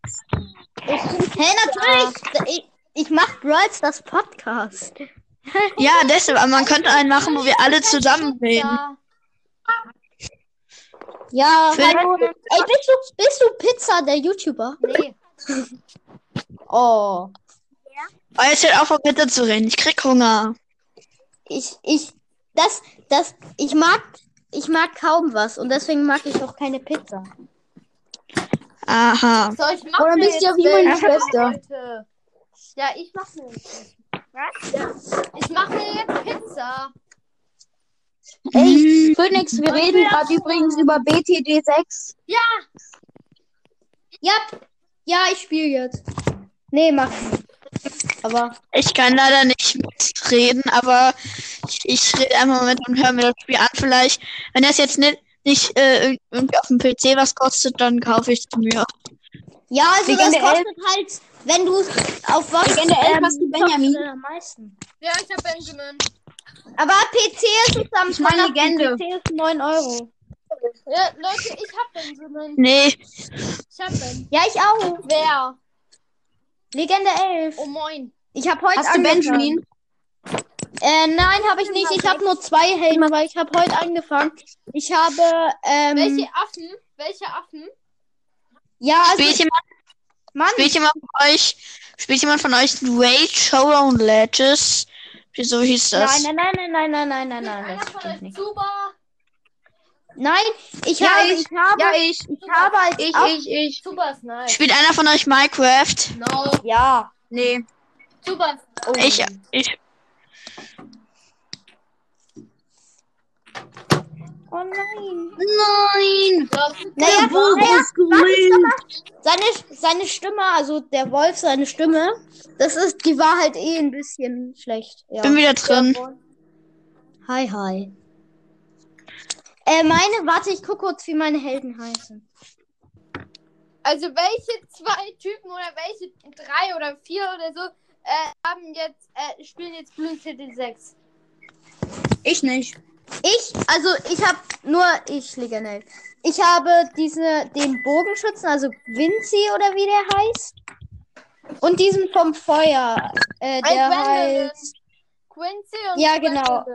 [SPEAKER 4] Hey, natürlich. Ich, ich mach Brawl Stars Podcast.
[SPEAKER 5] Ja, deshalb, aber man könnte einen machen, wo wir alle zusammen reden.
[SPEAKER 4] Ja, hallo. Ey, bist du, bist du Pizza, der YouTuber?
[SPEAKER 6] Nee.
[SPEAKER 4] Oh.
[SPEAKER 5] Oh, jetzt hört auf, bitte zu reden. Ich krieg Hunger.
[SPEAKER 4] Ich, ich, das, das, ich mag, ich mag kaum was und deswegen mag ich auch keine Pizza.
[SPEAKER 5] Aha.
[SPEAKER 6] So, ich mach
[SPEAKER 2] Oder bist du
[SPEAKER 6] jetzt
[SPEAKER 2] wie meine Schwester?
[SPEAKER 6] Leute. Ja, ich mach mir jetzt. Was? Ja. Ich mache mir jetzt Pizza.
[SPEAKER 2] Ey, Phoenix, wir reden gerade übrigens über BTD 6.
[SPEAKER 4] Ja, ja, ich spiele jetzt. Nee, mach nicht. Aber
[SPEAKER 5] Ich kann leider nicht mitreden, aber ich, ich rede einfach mit und höre mir das Spiel an. Vielleicht, wenn das jetzt nicht, nicht äh, irg- irgendwie auf dem PC was kostet, dann kaufe ich es mir.
[SPEAKER 4] ja, also
[SPEAKER 2] Legende
[SPEAKER 4] das kostet halt, wenn du auf was
[SPEAKER 2] Legende 11 hast du Benjamin.
[SPEAKER 4] am meisten.
[SPEAKER 6] Ja, ich hab Benjamin.
[SPEAKER 4] Aber PC ist es am
[SPEAKER 2] Ich meine. Legende.
[SPEAKER 4] PC ist 9 Euro.
[SPEAKER 6] Ja, Leute, ich hab Benjamin.
[SPEAKER 5] Nee,
[SPEAKER 6] Ich hab Ben.
[SPEAKER 4] Ja, ich auch.
[SPEAKER 6] Wer?
[SPEAKER 4] Legende 11.
[SPEAKER 6] Oh moin.
[SPEAKER 4] Ich habe heute
[SPEAKER 2] Hast du
[SPEAKER 4] angefangen.
[SPEAKER 2] Benjamin?
[SPEAKER 4] Äh, nein, habe ich nicht. Ich habe nur zwei Helden, aber ich habe heute angefangen. Ich habe, ähm,
[SPEAKER 6] Welche Affen? Welche Affen?
[SPEAKER 4] ja, also,
[SPEAKER 5] spielt jemand,
[SPEAKER 4] Mann,
[SPEAKER 5] spielt jemand von euch, spielt jemand von euch Raid Showdown Legends? Wieso hieß das?
[SPEAKER 4] nein, nein, nein, nein, nein, nein, nein, nein, nein, das
[SPEAKER 6] von
[SPEAKER 4] stimmt
[SPEAKER 6] euch
[SPEAKER 4] nicht.
[SPEAKER 6] Zuba?
[SPEAKER 4] Nein, ich
[SPEAKER 2] Ja,
[SPEAKER 4] habe,
[SPEAKER 2] ich.
[SPEAKER 4] ich habe,
[SPEAKER 2] Ja, ich.
[SPEAKER 4] ich habe als
[SPEAKER 2] Ich,
[SPEAKER 4] Ab-
[SPEAKER 2] ich, ich.
[SPEAKER 6] Ist nice.
[SPEAKER 5] Spielt einer von euch Minecraft?
[SPEAKER 6] No.
[SPEAKER 4] ja.
[SPEAKER 2] Nee.
[SPEAKER 6] Zuba ist
[SPEAKER 4] Oh.
[SPEAKER 5] Ich, ich,
[SPEAKER 4] Oh nein.
[SPEAKER 2] Nein.
[SPEAKER 4] Naja,
[SPEAKER 2] Wolf
[SPEAKER 4] naja,
[SPEAKER 2] ist gewinnt.
[SPEAKER 4] seine, seine Stimme, also der Wolf, seine Stimme, das ist, die war halt eh ein bisschen schlecht. Ja.
[SPEAKER 5] bin wieder drin.
[SPEAKER 4] Hi, hi. Äh, meine, warte, ich gucke kurz, wie meine Helden heißen.
[SPEAKER 6] Also welche zwei Typen oder welche drei oder vier oder so äh, haben jetzt äh, spielen jetzt Blue City 6?
[SPEAKER 2] Ich nicht.
[SPEAKER 4] Ich, also ich habe nur, ich Legionell. Ich habe diese, den Bogenschützen, also Vinci oder wie der heißt. Und diesen vom Feuer. Äh, der heißt.
[SPEAKER 6] Quincy und
[SPEAKER 4] Ja, genau.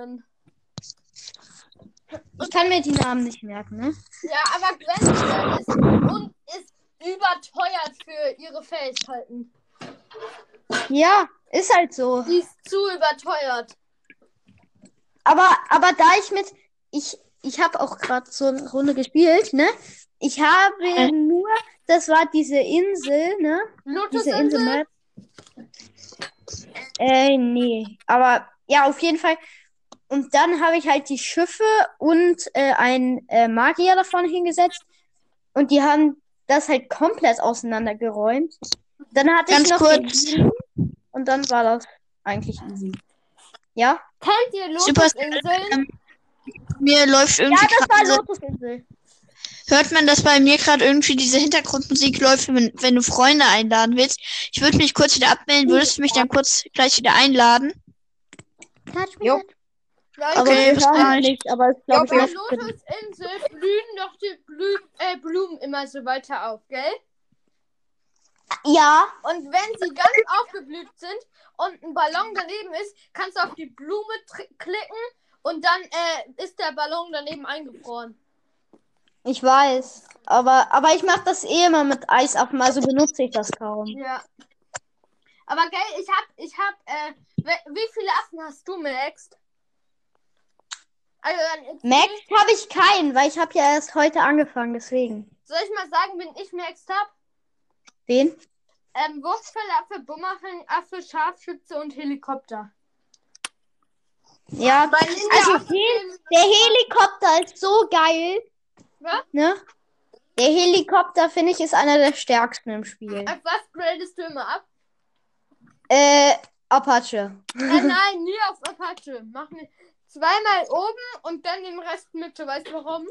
[SPEAKER 4] Ich kann mir die Namen nicht merken, ne?
[SPEAKER 6] Ja, aber Gwendolyn ist, und ist überteuert für ihre Fähigkeiten.
[SPEAKER 4] Ja, ist halt so.
[SPEAKER 6] Die ist zu überteuert.
[SPEAKER 4] Aber, aber da ich mit, ich, ich habe auch gerade so eine Runde gespielt, ne? Ich habe
[SPEAKER 5] Äh.
[SPEAKER 4] nur, das war diese Insel, ne? Diese Insel
[SPEAKER 6] Lotusinsel?
[SPEAKER 4] Map. Äh, nee. Aber ja, auf jeden Fall. Und dann habe ich halt die Schiffe und äh, einen äh, Magier davon hingesetzt. Und die haben das halt komplett auseinandergeräumt. Dann hatte
[SPEAKER 5] Ganz
[SPEAKER 4] ich noch
[SPEAKER 5] kurz.
[SPEAKER 4] und dann war das eigentlich easy. Ja?
[SPEAKER 6] Kennt ihr. Lotusinseln?
[SPEAKER 5] Mir läuft
[SPEAKER 4] Ja,
[SPEAKER 5] irgendwie
[SPEAKER 4] das
[SPEAKER 5] gerade
[SPEAKER 4] war Lotusinsel.
[SPEAKER 5] hört man, dass bei mir gerade irgendwie diese Hintergrundmusik läuft, wenn, wenn du Freunde einladen willst. Ich würde mich kurz wieder abmelden, würdest du mich dann kurz gleich wieder einladen?
[SPEAKER 4] Touch me
[SPEAKER 2] Jo.
[SPEAKER 6] Leute,
[SPEAKER 4] Aber
[SPEAKER 5] Okay,
[SPEAKER 4] hören
[SPEAKER 5] gleich.
[SPEAKER 4] nicht, aber es glaube
[SPEAKER 6] bei
[SPEAKER 4] ich nicht.
[SPEAKER 6] Lotusinsel blühen doch die Blü äh, Blumen immer so weiter auf, gell?
[SPEAKER 4] Ja,
[SPEAKER 6] Und wenn sie ganz aufgeblüht sind und ein Ballon daneben ist, kannst du auf die Blume klicken und dann äh, ist der Ballon daneben eingefroren.
[SPEAKER 4] ich weiß. Aber, aber ich mache das eh immer mit Eisaffen, also benutze ich das kaum.
[SPEAKER 6] Ja. Aber gell, ich hab, ich hab, äh, wie viele Affen hast du, Max? Also
[SPEAKER 4] Max habe ich keinen, weil ich habe ja erst heute angefangen, deswegen.
[SPEAKER 6] Soll ich mal sagen, wen ich Max hab?
[SPEAKER 4] Wen?
[SPEAKER 6] Ähm, Wurfspellaffe, Bumerangaffe, Scharfschütze und Helikopter.
[SPEAKER 4] Ja, also
[SPEAKER 6] der
[SPEAKER 4] Hel der Helikopter ist so geil.
[SPEAKER 6] Was?
[SPEAKER 4] Ne? Der Helikopter, finde ich, ist einer der stärksten im Spiel.
[SPEAKER 6] Auf was gradest du immer ab?
[SPEAKER 4] Äh, Apache.
[SPEAKER 6] äh, nein, nie auf Apache. Mach mir zweimal oben und dann den Rest Mitte. Weißt du warum?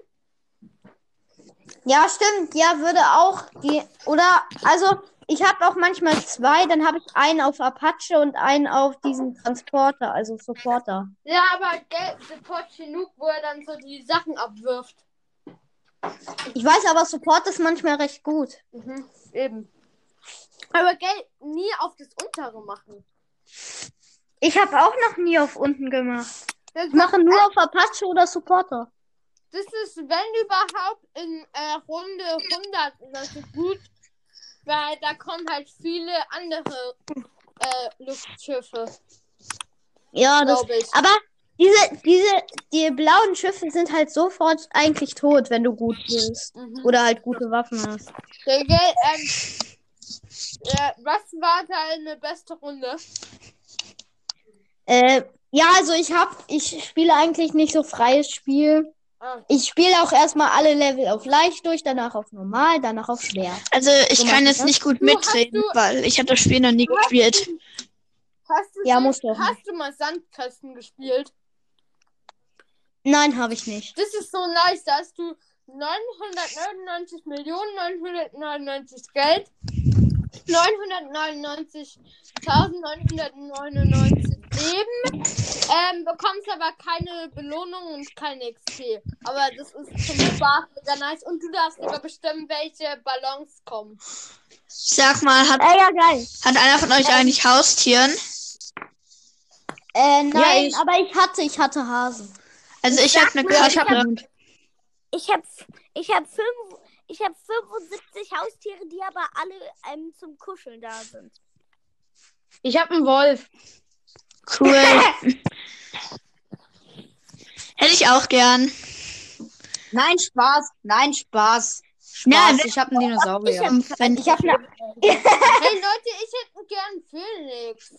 [SPEAKER 4] Ja, stimmt. Ja, würde auch die. Oder, also, ich habe auch manchmal zwei, dann habe ich einen auf Apache und einen auf diesen Transporter, also Supporter.
[SPEAKER 6] Ja, aber Support Chinook, wo er dann so die Sachen abwirft.
[SPEAKER 4] Ich weiß aber, Support ist manchmal recht gut.
[SPEAKER 6] Mhm, eben. Aber gell, nie auf das untere machen.
[SPEAKER 4] Ich habe auch noch nie auf unten gemacht.
[SPEAKER 6] Das,
[SPEAKER 4] Ich mache nur auf Apache oder Supporter.
[SPEAKER 6] das ist, wenn überhaupt, in äh, Runde 100 oder so gut. Weil da kommen halt viele andere äh, Luftschiffe,
[SPEAKER 4] Ja, das.
[SPEAKER 6] ich.
[SPEAKER 4] Aber diese, diese, die blauen Schiffe sind halt sofort eigentlich tot, wenn du gut bist.
[SPEAKER 6] Mhm.
[SPEAKER 4] Oder halt gute Waffen hast.
[SPEAKER 6] Der, gell, ähm, äh, was war deine beste Runde?
[SPEAKER 4] Äh, ja, also ich hab, ich spiele eigentlich nicht so freies Spiel.
[SPEAKER 6] Ah.
[SPEAKER 4] Ich spiele auch erstmal alle Level auf leicht durch, danach auf normal, danach auf schwer.
[SPEAKER 5] Also ich
[SPEAKER 4] So
[SPEAKER 5] kann
[SPEAKER 4] du
[SPEAKER 5] jetzt
[SPEAKER 4] das?
[SPEAKER 5] nicht gut
[SPEAKER 6] Du, hast
[SPEAKER 5] mitreden,
[SPEAKER 6] du-
[SPEAKER 5] weil ich habe das Spiel noch nie gespielt.
[SPEAKER 6] Hast du,
[SPEAKER 4] Ja, musst du
[SPEAKER 6] hast du mal Sandkasten gespielt?
[SPEAKER 4] Nein, habe ich nicht.
[SPEAKER 6] Das ist so nice, da hast du 999 Millionen 999 Geld, 999.999 Leben, ähm, bekommst aber keine Belohnung und keine XP. Aber das ist zum Spaß mega nice und du darfst aber bestimmen, welche Ballons kommen.
[SPEAKER 5] Sag mal, hat,
[SPEAKER 4] Äh, ja, geil.
[SPEAKER 5] hat einer von euch eigentlich Haustieren?
[SPEAKER 4] Äh, nein,
[SPEAKER 2] ich-
[SPEAKER 4] aber ich hatte, ich hatte Hasen.
[SPEAKER 5] Also ich habe eine
[SPEAKER 1] mal, ich hab-
[SPEAKER 5] Katze.
[SPEAKER 1] Ich habe ich hab fünf, ich hab 75 Haustiere, die aber alle ähm, zum Kuscheln da sind.
[SPEAKER 2] Ich habe einen Wolf.
[SPEAKER 5] Cool. Hätte ich auch gern.
[SPEAKER 2] Nein, Spaß. Nein, Spaß.
[SPEAKER 5] Ja,
[SPEAKER 2] Spaß. ich habe einen Dinosaurier.
[SPEAKER 4] Ich habe eine.
[SPEAKER 6] Hey Leute, ich hätte gern Phoenix.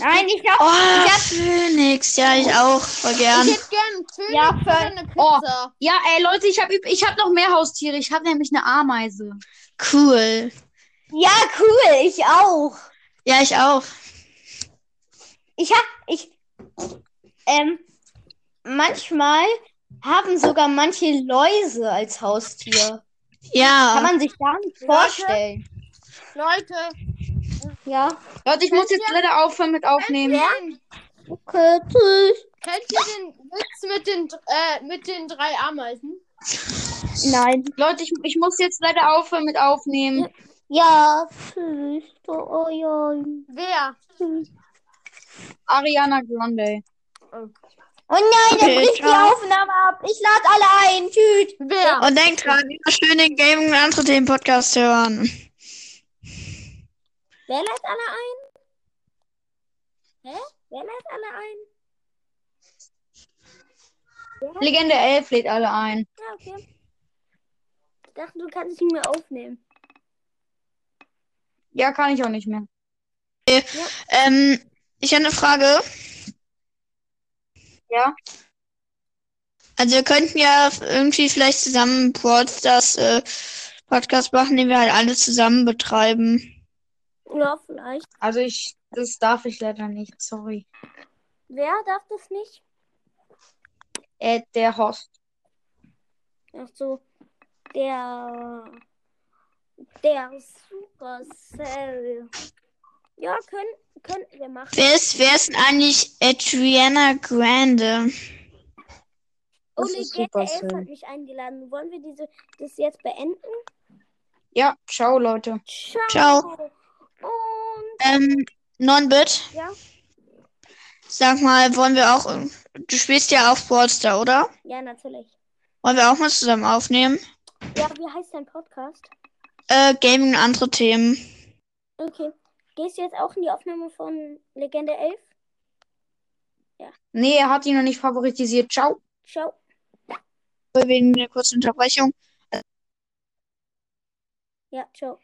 [SPEAKER 4] Nein, ich habe.
[SPEAKER 5] oh, Phoenix. Ja, ich auch. Voll gern.
[SPEAKER 6] Ich hätte gern einen Phoenix
[SPEAKER 4] Ja, voll.
[SPEAKER 6] eine
[SPEAKER 2] Oh.
[SPEAKER 6] Pizza.
[SPEAKER 2] Ja, ey, Leute, ich habe ich hab noch mehr Haustiere. Ich habe nämlich eine Ameise.
[SPEAKER 5] Cool.
[SPEAKER 4] Ja, cool, ich auch.
[SPEAKER 5] Ja, ich auch.
[SPEAKER 4] Ich hab. Ich. Ähm. Manchmal haben sogar manche Läuse als Haustier. Kann
[SPEAKER 5] Ja.
[SPEAKER 4] man sich gar nicht vorstellen.
[SPEAKER 6] Leute,
[SPEAKER 4] Ja.
[SPEAKER 2] Leute, ich muss jetzt leider aufhören mit Aufnehmen.
[SPEAKER 6] kennt,
[SPEAKER 4] Okay, tschüss.
[SPEAKER 6] kennt ihr den Witz mit den, äh, mit den drei Ameisen?
[SPEAKER 4] Nein.
[SPEAKER 2] Leute, ich, ich muss jetzt leider aufhören mit Aufnehmen.
[SPEAKER 4] Ja, tschüss. Oh, oh, ja.
[SPEAKER 6] Wer?
[SPEAKER 2] Ariana Grande.
[SPEAKER 4] Oh nein, dann
[SPEAKER 5] Okay,
[SPEAKER 4] bricht die
[SPEAKER 5] ciao.
[SPEAKER 4] Aufnahme ab. Ich lade alle ein. Tschüss.
[SPEAKER 6] Wer?
[SPEAKER 5] Und denkt dran, immer schön den Gaming und andere Themen Podcast hören.
[SPEAKER 1] Wer lädt alle ein? Hä? Wer lädt alle ein?
[SPEAKER 2] Legende 11 lädt alle ein.
[SPEAKER 1] Ja, okay. Ich dachte, du kannst ihn mir aufnehmen.
[SPEAKER 2] Ja, kann ich auch nicht mehr.
[SPEAKER 5] Ähm, ich habe eine Frage.
[SPEAKER 2] Ja.
[SPEAKER 5] Also wir könnten ja irgendwie vielleicht zusammen das äh, Podcast machen, den wir halt alle zusammen betreiben.
[SPEAKER 1] Ja, vielleicht.
[SPEAKER 2] Also ich, das darf ich leider nicht. Sorry.
[SPEAKER 1] Wer darf das nicht?
[SPEAKER 2] Äh, der Host.
[SPEAKER 1] Ach so. Der. Der Supercell. Ja, können, könnten wir machen.
[SPEAKER 5] Wer ist, wer ist denn eigentlich Adriana Grande?
[SPEAKER 2] Das
[SPEAKER 1] 11
[SPEAKER 2] Supercell.
[SPEAKER 1] hat mich eingeladen. Wollen wir diese, das jetzt beenden?
[SPEAKER 2] Ja, ciao, Leute.
[SPEAKER 1] Ciao.
[SPEAKER 5] Ciao.
[SPEAKER 1] Und
[SPEAKER 5] Ähm, Non-Bit,
[SPEAKER 1] ja,
[SPEAKER 5] sag mal, wollen wir auch, du spielst ja auch Brawl oder?
[SPEAKER 1] ja, natürlich.
[SPEAKER 5] Wollen wir auch mal zusammen aufnehmen?
[SPEAKER 1] Ja, wie heißt dein Podcast?
[SPEAKER 5] Äh, Gaming und andere Themen.
[SPEAKER 1] Okay. Gehst du jetzt auch in die Aufnahme von Legende 11?
[SPEAKER 2] Nee, er hat ihn noch nicht favoritisiert. Ciao.
[SPEAKER 1] Ciao.
[SPEAKER 5] Wegen der kurzen Unterbrechung.
[SPEAKER 1] Ja, ciao.